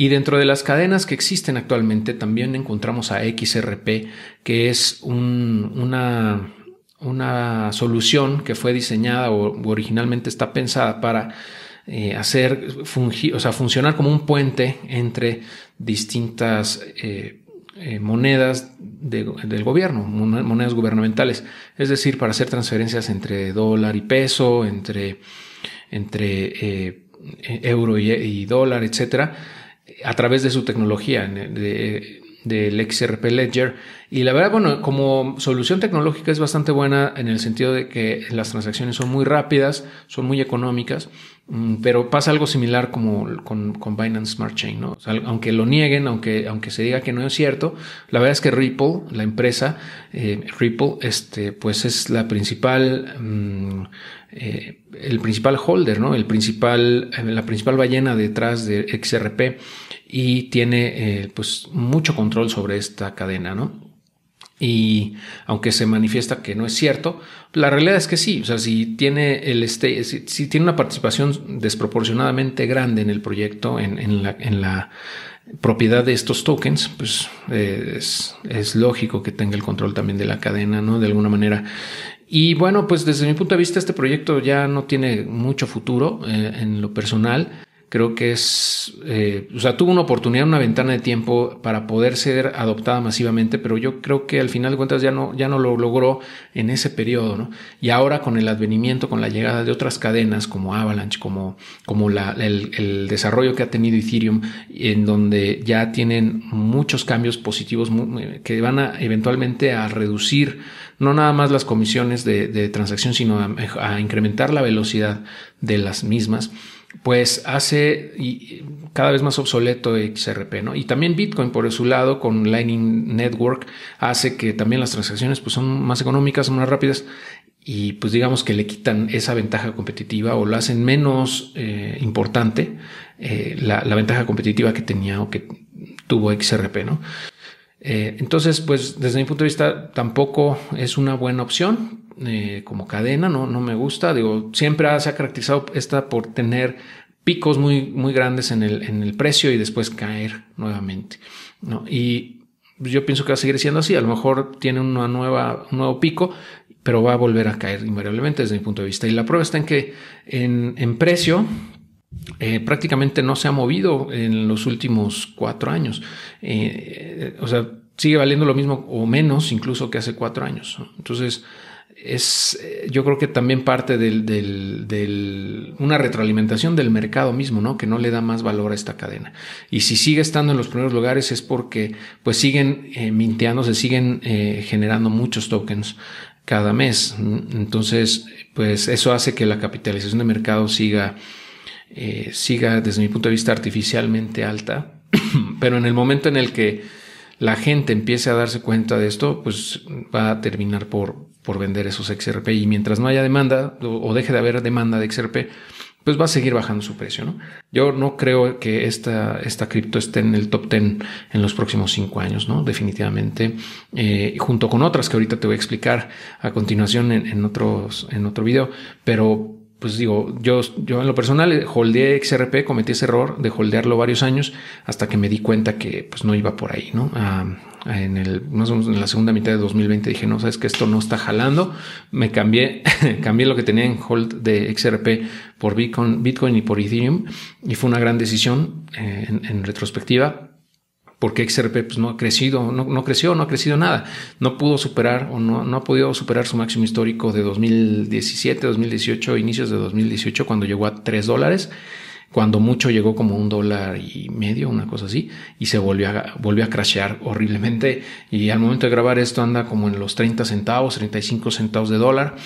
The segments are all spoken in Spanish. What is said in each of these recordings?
Y dentro de las cadenas que existen actualmente también encontramos a XRP, que es una, una solución que fue diseñada o originalmente está pensada para eh, hacer funcionar como un puente entre distintas eh, eh, monedas del gobierno, monedas gubernamentales, es decir, para hacer transferencias entre dólar y peso, entre, entre euro y, dólar, etcétera, a través de su tecnología de, del XRP Ledger. Y la verdad, bueno, como solución tecnológica es bastante buena en el sentido de que las transacciones son muy rápidas, son muy económicas pero pasa algo similar como con, con Binance Smart Chain, ¿no? aunque lo nieguen, aunque, aunque se diga que no es cierto, la verdad es que Ripple, la empresa eh, Ripple, este, pues es la principal, mm, eh, el principal holder, ¿no? El principal, eh, la principal ballena detrás de XRP y tiene, pues, mucho control sobre esta cadena, ¿no? Y aunque se manifiesta que no es cierto, la realidad es que sí. O sea, si tiene el este, si, tiene una participación desproporcionadamente grande en el proyecto, en, la, propiedad de estos tokens, pues es, lógico que tenga el control también de la cadena, ¿no? De alguna manera. Y bueno, pues desde mi punto de vista, este proyecto ya no tiene mucho futuro eh, en lo personal creo que es, eh, o sea, tuvo una oportunidad, una ventana de tiempo para poder ser adoptada masivamente, pero yo creo que al final de cuentas ya no, ya no lo logró en ese periodo, ¿no? Y ahora con el advenimiento, con la llegada de otras cadenas como Avalanche, como, como la, el, el, desarrollo que ha tenido Ethereum, en donde ya tienen muchos cambios positivos que van a eventualmente a reducir no nada más las comisiones de, de transacción, sino a, a incrementar la velocidad de las mismas pues hace cada vez más obsoleto XRP, ¿no? Y también Bitcoin por su lado con Lightning Network hace que también las transacciones pues son más económicas, son más rápidas y pues digamos que le quitan esa ventaja competitiva o lo hacen menos eh, importante eh, la, ventaja competitiva que tenía o que tuvo XRP, ¿no? Eh, entonces, pues desde mi punto de vista tampoco es una buena opción. Eh, como cadena, no, no me gusta. Digo, siempre se ha caracterizado esta por tener picos muy, muy grandes en el, en el precio y después caer nuevamente. ¿no? Y yo pienso que va a seguir siendo así. A lo mejor tiene una nueva, un nuevo pico, pero va a volver a caer invariablemente desde mi punto de vista. Y la prueba está en que en, en precio, eh, prácticamente no se ha movido en los últimos cuatro años. Eh, o sea, sigue valiendo lo mismo o menos incluso que hace cuatro años. Entonces, es, eh, yo creo que también parte del, del, una retroalimentación del mercado mismo, ¿no? Que no le da más valor a esta cadena. Y si sigue estando en los primeros lugares es porque pues siguen eh, minteando, se siguen eh, generando muchos tokens cada mes. Entonces, pues eso hace que la capitalización de mercado siga, eh, siga desde mi punto de vista artificialmente alta. Pero en el momento en el que la gente empiece a darse cuenta de esto, pues va a terminar por, por vender esos XRP y mientras no haya demanda o, deje de haber demanda de XRP, pues va a seguir bajando su precio. ¿no? Yo no creo que esta, esta cripto esté en el top 10 en los próximos cinco años, ¿no? definitivamente, eh, junto con otras que ahorita te voy a explicar a continuación en, en, otros, en otro video, pero pues digo, yo, yo en lo personal holdeé XRP, cometí ese error de holdearlo varios años hasta que me di cuenta que pues no iba por ahí, ¿no? Ah, en el, más o menos en la segunda mitad de 2020 dije, no, sabes que esto no está jalando. Me cambié, cambié lo que tenía en hold de XRP por Bitcoin, y por Ethereum y fue una gran decisión eh, en retrospectiva porque XRP pues, no ha crecido, no, no, creció, no ha crecido nada. No pudo superar o no, no ha podido superar su máximo histórico de 2017, 2018, inicios de 2018, cuando llegó a 3 dólares. Cuando mucho llegó como un dólar y medio, una cosa así, y se volvió a, volvió a crashear horriblemente. Y al momento de grabar esto anda como en los 30 centavos, 35 centavos de dólar.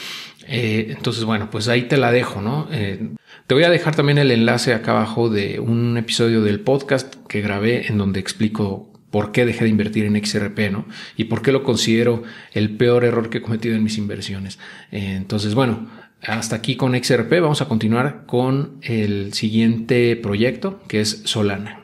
Eh, entonces, bueno, pues ahí te la dejo, ¿no? Eh, te voy a dejar también el enlace acá abajo de un episodio del podcast que grabé en donde explico por qué dejé de invertir en XRP, ¿no? Y por qué lo considero el peor error que he cometido en mis inversiones. Eh, entonces, bueno, hasta aquí con XRP. Vamos a continuar con el siguiente proyecto que es Solana.